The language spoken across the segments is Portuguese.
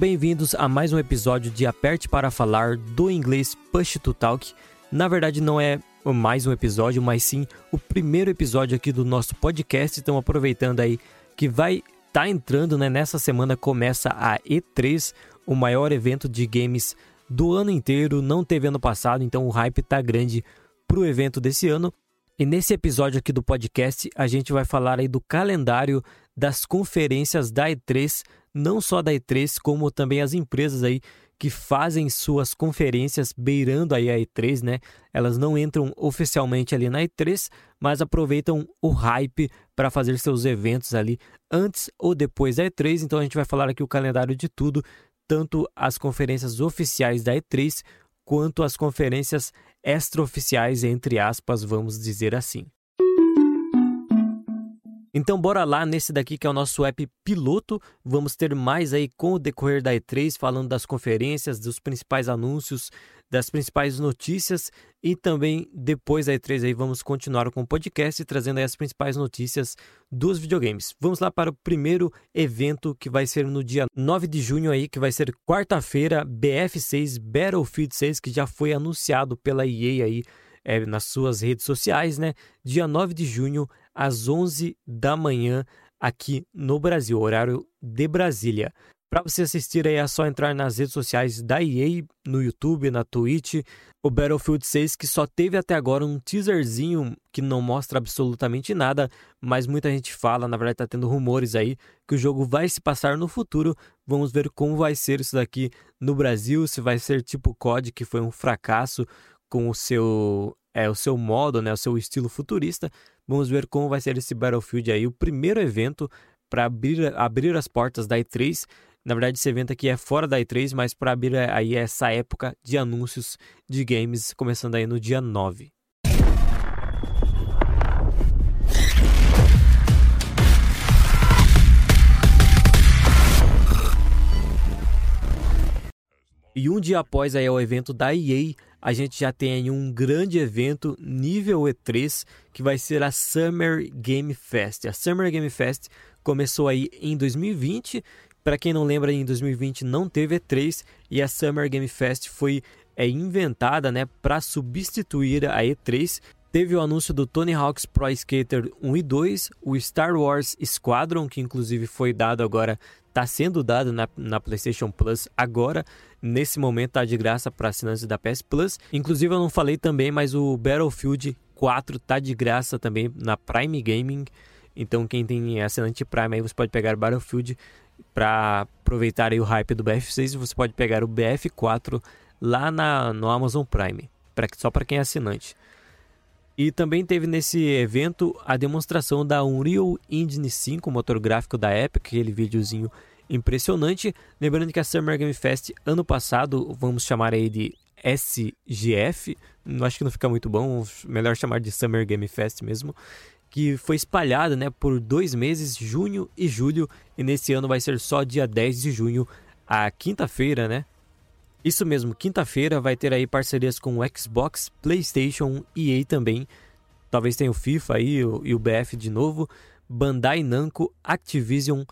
Bem-vindos a mais um episódio de Aperte para Falar do inglês Push to Talk. Na verdade, não é mais um episódio, mas sim o primeiro episódio aqui do nosso podcast. Então, aproveitando aí que vai estar tá entrando, né? Nessa semana começa a E3, o maior evento de games do ano inteiro. Não teve ano passado, então o hype tá grande pro evento desse ano. E nesse episódio aqui do podcast, a gente vai falar aí do calendário das conferências da E3 não só da E3, como também as empresas aí que fazem suas conferências beirando aí a E3, né? Elas não entram oficialmente ali na E3, mas aproveitam o hype para fazer seus eventos ali antes ou depois da E3. Então a gente vai falar aqui o calendário de tudo, tanto as conferências oficiais da E3 quanto as conferências extraoficiais, entre aspas, vamos dizer assim. Então bora lá nesse daqui que é o nosso app piloto. Vamos ter mais aí com o decorrer da E3, falando das conferências, dos principais anúncios, das principais notícias e também depois da E3 aí vamos continuar com o podcast trazendo aí as principais notícias dos videogames. Vamos lá para o primeiro evento que vai ser no dia 9 de junho aí, que vai ser quarta-feira, BF6 Battlefield 6, que já foi anunciado pela EA aí é, nas suas redes sociais, né? Dia 9 de junho, às 11 da manhã, aqui no Brasil, horário de Brasília. Para você assistir aí é só entrar nas redes sociais da EA, no YouTube, na Twitch. O Battlefield 6 que só teve até agora um teaserzinho que não mostra absolutamente nada, mas muita gente fala, na verdade está tendo rumores aí que o jogo vai se passar no futuro. Vamos ver como vai ser isso daqui no Brasil, se vai ser tipo COD que foi um fracasso com o seu é o seu modo, né, o seu estilo futurista. Vamos ver como vai ser esse Battlefield aí, o primeiro evento para abrir, abrir as portas da E3. Na verdade, esse evento aqui é fora da E3, mas para abrir aí essa época de anúncios de games, começando aí no dia 9. E um dia após aí o evento da EA, a gente já tem um grande evento nível E3 que vai ser a Summer Game Fest. A Summer Game Fest começou aí em 2020. Para quem não lembra, em 2020 não teve E3 e a Summer Game Fest foi é, inventada né, para substituir a E3. Teve o anúncio do Tony Hawk's Pro Skater 1 e 2, o Star Wars Squadron, que inclusive foi dado agora, está sendo dado na, na PlayStation Plus agora, nesse momento está de graça para assinantes da PS Plus. Inclusive eu não falei também, mas o Battlefield 4 está de graça também na Prime Gaming. Então quem tem assinante Prime aí você pode pegar Battlefield para aproveitar aí o hype do BF6 você pode pegar o BF4 lá na, no Amazon Prime, pra, só para quem é assinante. E também teve nesse evento a demonstração da Unreal Engine 5, motor gráfico da Epic, aquele videozinho impressionante. Lembrando que a Summer Game Fest ano passado, vamos chamar aí de SGF, acho que não fica muito bom, melhor chamar de Summer Game Fest mesmo, que foi espalhada né, por dois meses, junho e julho, e nesse ano vai ser só dia 10 de junho, a quinta-feira, né? Isso mesmo, quinta-feira vai ter aí parcerias com o Xbox, PlayStation EA também. Talvez tenha o FIFA aí e o BF de novo, Bandai Namco, Activision,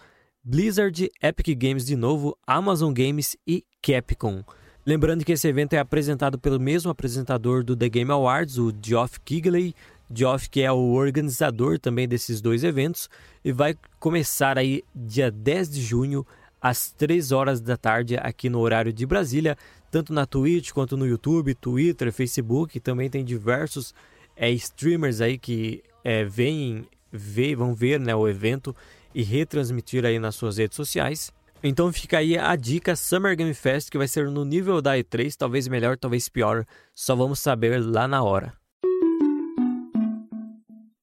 Blizzard, Epic Games de novo, Amazon Games e Capcom. Lembrando que esse evento é apresentado pelo mesmo apresentador do The Game Awards, o Geoff Keighley, Geoff que é o organizador também desses dois eventos, e vai começar aí dia 10 de junho às 3 horas da tarde aqui no horário de Brasília, tanto na Twitch quanto no YouTube, Twitter, Facebook, também tem diversos é, streamers aí que é, vêm, vê, vão ver né, o evento e retransmitir aí nas suas redes sociais. Então fica aí a dica Summer Game Fest que vai ser no nível da E3, talvez melhor, talvez pior, só vamos saber lá na hora.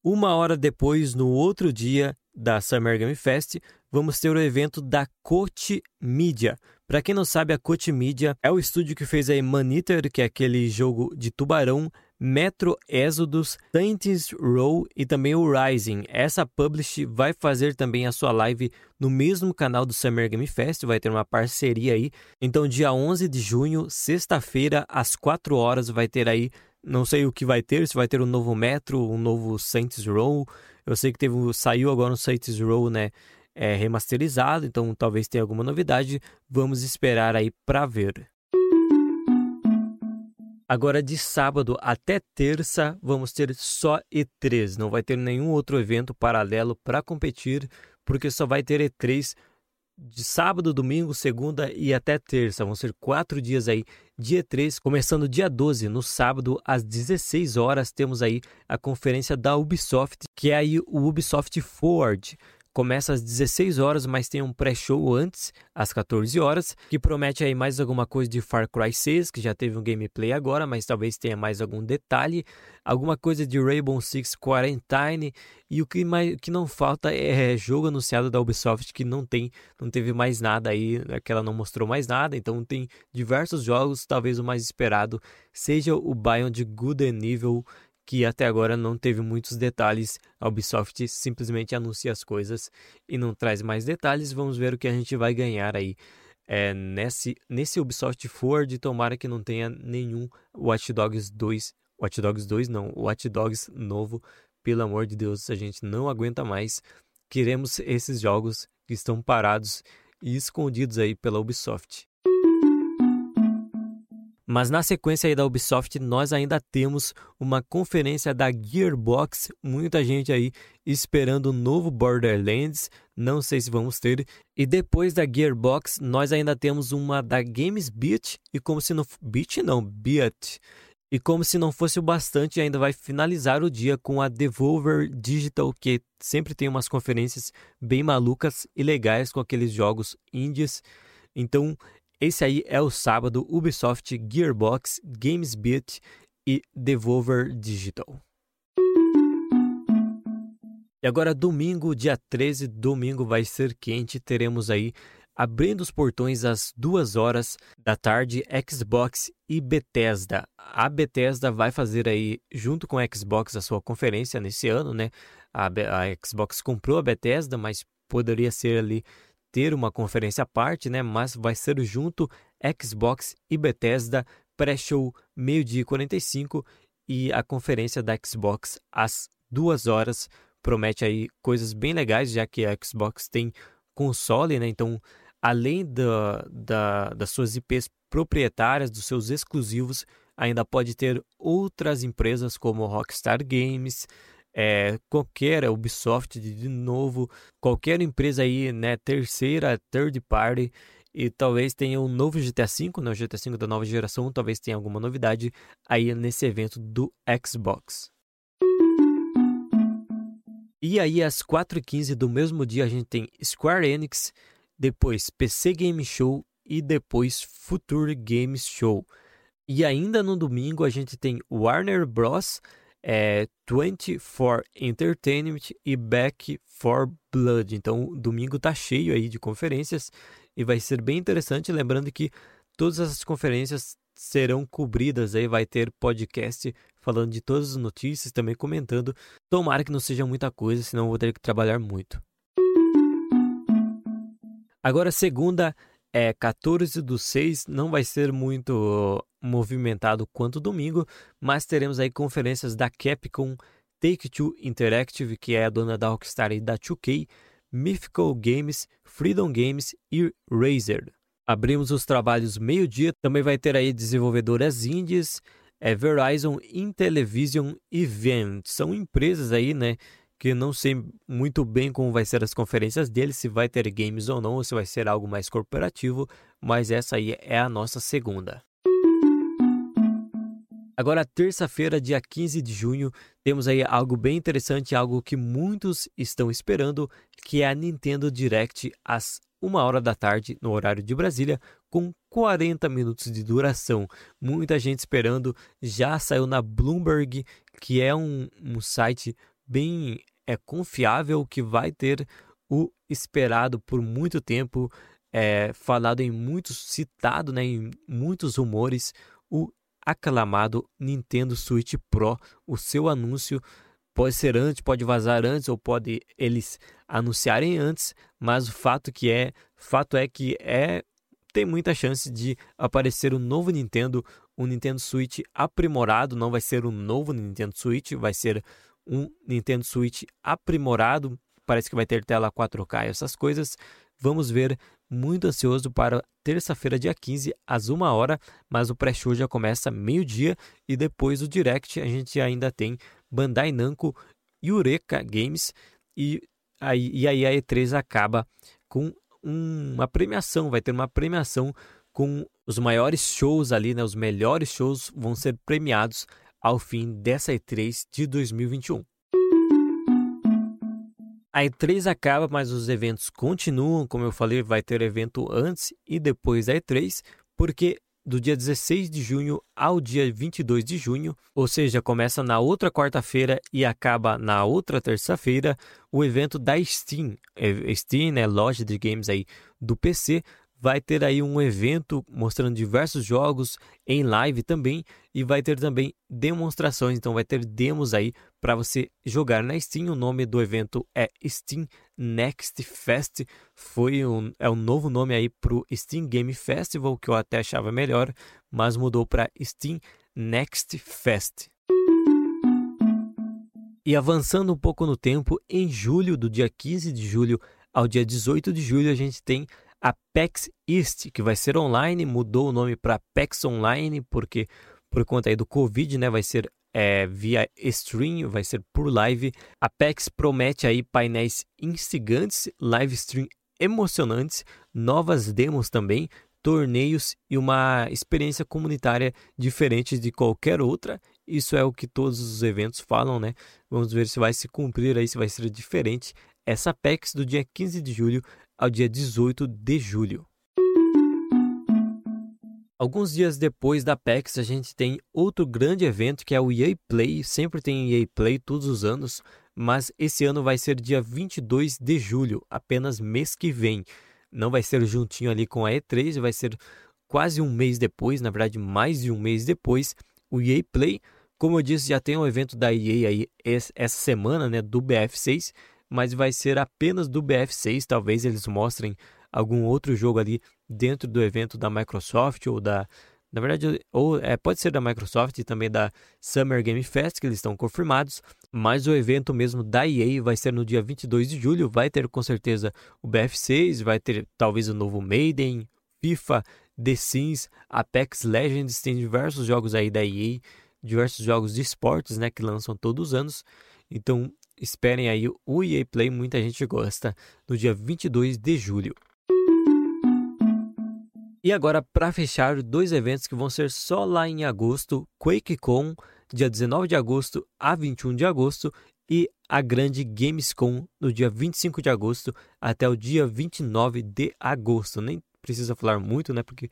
Uma hora depois, no outro dia da Summer Game Fest, vamos ter o evento da Coach Media. Para quem não sabe, a Coach Media é o estúdio que fez a Maneater, que é aquele jogo de tubarão, Metro Exodus, Saints Row e também o Rising. Essa publish vai fazer também a sua live no mesmo canal do Summer Game Fest, vai ter uma parceria aí. Então, dia 11 de junho, sexta-feira, às 4 horas, vai ter aí, não sei o que vai ter, se vai ter um novo Metro, um novo Saints Row. Eu sei que teve, saiu agora no Saints Row, né? é, remasterizado, então talvez tenha alguma novidade. Vamos esperar aí para ver. Agora de sábado até terça vamos ter só E3, não vai ter nenhum outro evento paralelo para competir, porque só vai ter E3 de sábado, domingo, segunda e até terça. Vão ser quatro dias aí de E3, começando dia 12, no sábado, às 16 horas, temos aí a conferência da Ubisoft, que é aí o Ubisoft Forward. Começa às 16 horas, mas tem um pré-show antes, às 14 horas, que promete aí mais alguma coisa de Far Cry 6, que já teve um gameplay agora, mas talvez tenha mais algum detalhe, alguma coisa de Rainbow Six Quarantine, e o que, mais, que não falta é jogo anunciado da Ubisoft que não tem, não teve mais nada aí, né, que ela não mostrou mais nada, então tem diversos jogos, talvez o mais esperado seja o Beyond Good and Evil, que até agora não teve muitos detalhes. A Ubisoft simplesmente anuncia as coisas e não traz mais detalhes. Vamos ver o que a gente vai ganhar aí é, nesse, nesse Ubisoft Forward. Tomara que não tenha nenhum Watch Dogs 2. Watch Dogs 2 não, Watch Dogs novo. Pelo amor de Deus, a gente não aguenta mais. Queremos esses jogos que estão parados e escondidos aí pela Ubisoft. Mas na sequência aí da Ubisoft, nós ainda temos uma conferência da Gearbox, muita gente aí esperando o novo Borderlands, não sei se vamos ter. E depois da Gearbox, nós ainda temos uma da Games Beat, e como se não Beat não, Beat. E como se não fosse o bastante, ainda vai finalizar o dia com a Devolver Digital, que sempre tem umas conferências bem malucas e legais com aqueles jogos indies. Então, esse aí é o sábado Ubisoft, Gearbox, GamesBeat e Devolver Digital. E agora domingo, dia 13, domingo vai ser quente, teremos aí abrindo os portões às duas horas da tarde, Xbox e Bethesda. A Bethesda vai fazer aí, junto com a Xbox, a sua conferência nesse ano, né? A, a Xbox comprou a Bethesda, mas poderia ser ali ter uma conferência à parte, né? Mas vai ser junto Xbox e Bethesda, pré-show meio-dia e 45 e a conferência da Xbox às duas horas. Promete aí coisas bem legais, já que a Xbox tem console, né? Então, além da, da, das suas IPs proprietárias, dos seus exclusivos, ainda pode ter outras empresas como Rockstar Games, é, qualquer Ubisoft de novo, qualquer empresa aí, né, terceira, third party, e talvez tenha um novo GTA V, né, o GTA V da nova geração, talvez tenha alguma novidade aí nesse evento do Xbox. E aí, às 4h15 do mesmo dia, a gente tem Square Enix, depois PC Game Show e depois Future Games Show. E ainda no domingo, a gente tem Warner Bros é 24 Entertainment e Back for Blood. Então, domingo tá cheio aí de conferências e vai ser bem interessante. Lembrando que todas essas conferências serão cobridas aí, vai ter podcast falando de todas as notícias, também comentando. Tomara que não seja muita coisa, senão vou ter que trabalhar muito. Agora, segunda é 14 do 6, não vai ser muito movimentado quanto domingo, mas teremos aí conferências da Capcom, Take-Two Interactive, que é a dona da Rockstar e da 2K, Mythical Games, Freedom Games e Razer. Abrimos os trabalhos meio-dia, também vai ter aí desenvolvedoras indies, é Verizon, Intellivision e Vent. São empresas aí, né, que não sei muito bem como vai ser as conferências deles, se vai ter games ou não, ou se vai ser algo mais corporativo, mas essa aí é a nossa segunda. Agora, terça-feira, dia 15 de junho, temos aí algo bem interessante, algo que muitos estão esperando, que é a Nintendo Direct às 1 hora da tarde, no horário de Brasília, com 40 minutos de duração. Muita gente esperando, já saiu na Bloomberg, que é um, um site bem é confiável que vai ter o esperado por muito tempo, é, falado em muitos, citado né, em muitos rumores, o aclamado Nintendo Switch Pro. O seu anúncio pode ser antes, pode vazar antes ou pode eles anunciarem antes, mas o fato que é, fato é que é tem muita chance de aparecer um novo Nintendo, um Nintendo Switch aprimorado, não vai ser um novo Nintendo Switch, vai ser um Nintendo Switch aprimorado, parece que vai ter tela 4K e essas coisas. Vamos ver, muito ansioso para terça-feira, dia 15, às 1 hora, mas o pré-show já começa meio-dia e depois do Direct a gente ainda tem Bandai Namco Eureka Games e aí, e aí a E3 acaba com uma premiação, vai ter uma premiação com os maiores shows ali, né, os melhores shows vão ser premiados ao fim dessa E3 de 2021. A E3 acaba, mas os eventos continuam. Como eu falei, vai ter evento antes e depois da E3, porque do dia 16 de junho ao dia 22 de junho, ou seja, começa na outra quarta-feira e acaba na outra terça-feira, o evento da Steam. É, Steam, né, loja de games aí do PC, vai ter aí um evento mostrando diversos jogos em live também e vai ter também demonstrações, então vai ter demos aí para você jogar na Steam. O nome do evento é Steam Next Fest, foi um, é um novo nome aí para o Steam Game Festival que eu até achava melhor, mas mudou para Steam Next Fest. E avançando um pouco no tempo, em julho, do dia 15 de julho ao dia 18 de julho, a gente tem a PEX East, que vai ser online, mudou o nome para PEX Online, porque por conta aí do Covid, né, vai ser é, via stream, vai ser por live. A PEX promete aí painéis instigantes, live stream emocionantes, novas demos também, torneios e uma experiência comunitária diferente de qualquer outra. Isso é o que todos os eventos falam, né? Vamos ver se vai se cumprir aí, se vai ser diferente. Essa PEX do dia 15 de julho ao dia 18 de julho. Alguns dias depois da PEX, a gente tem outro grande evento que é o EA Play. Sempre tem EA Play todos os anos, mas esse ano vai ser dia 22 de julho, apenas mês que vem. Não vai ser juntinho ali com a E3, vai ser quase um mês depois, na verdade, mais de um mês depois. O EA Play, como eu disse, já tem um evento da EA aí essa semana, né, do BF6 mas vai ser apenas do BF6. Talvez eles mostrem algum outro jogo ali dentro do evento da Microsoft ou da. Na verdade, ou é, pode ser da Microsoft e também da Summer Game Fest, que eles estão confirmados, mas o evento mesmo da EA vai ser no dia 22 de julho. Vai ter com certeza o BF6, vai ter talvez o novo Maiden, FIFA, The Sims, Apex Legends, tem diversos jogos aí da EA, diversos jogos de esportes né, que lançam todos os anos. Então esperem aí o EA Play, muita gente gosta, no dia 22 de julho. E agora, para fechar, dois eventos que vão ser só lá em agosto: QuakeCon, dia 19 de agosto a 21 de agosto, e a grande Gamescom, no dia 25 de agosto até o dia 29 de agosto. Nem precisa falar muito, né? Porque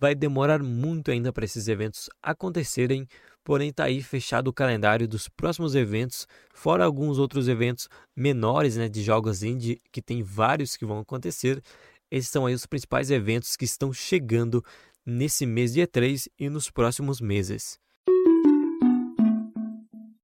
vai demorar muito ainda para esses eventos acontecerem, porém está aí fechado o calendário dos próximos eventos, fora alguns outros eventos menores né, de jogos indie, que tem vários que vão acontecer. Esses são aí os principais eventos que estão chegando nesse mês de E3 e nos próximos meses.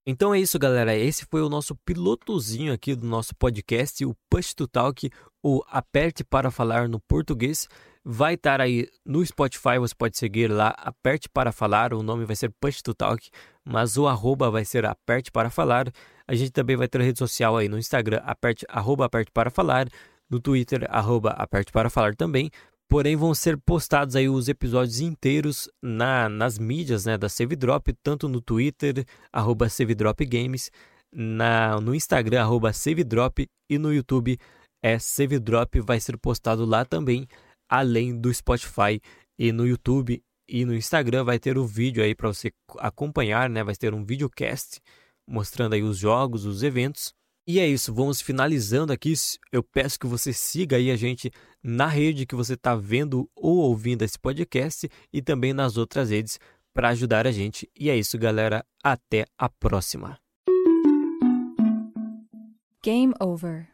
Então é isso, galera. Esse foi o nosso pilotozinho aqui do nosso podcast, o Push to Talk, o Aperte para Falar no Português. Vai estar aí no Spotify, você pode seguir lá, Aperte para Falar, o nome vai ser Push to Talk, mas o arroba vai ser Aperte para Falar. A gente também vai ter rede social aí no Instagram, aperte, arroba Aperte para Falar, no Twitter, arroba Aperte para Falar também. Porém, vão ser postados aí os episódios inteiros na, nas mídias né, da Save Drop, tanto no Twitter, arroba Save Drop Games, na, no Instagram, arroba Save Drop, e no YouTube é Save Drop, vai ser postado lá também, além do Spotify e no YouTube e no Instagram vai ter o vídeo aí para você acompanhar, né? Vai ter um videocast mostrando aí os jogos, os eventos. E é isso, vamos finalizando aqui. Eu peço que você siga aí a gente na rede que você está vendo ou ouvindo esse podcast e também nas outras redes para ajudar a gente. E é isso, galera. Até a próxima. Game over.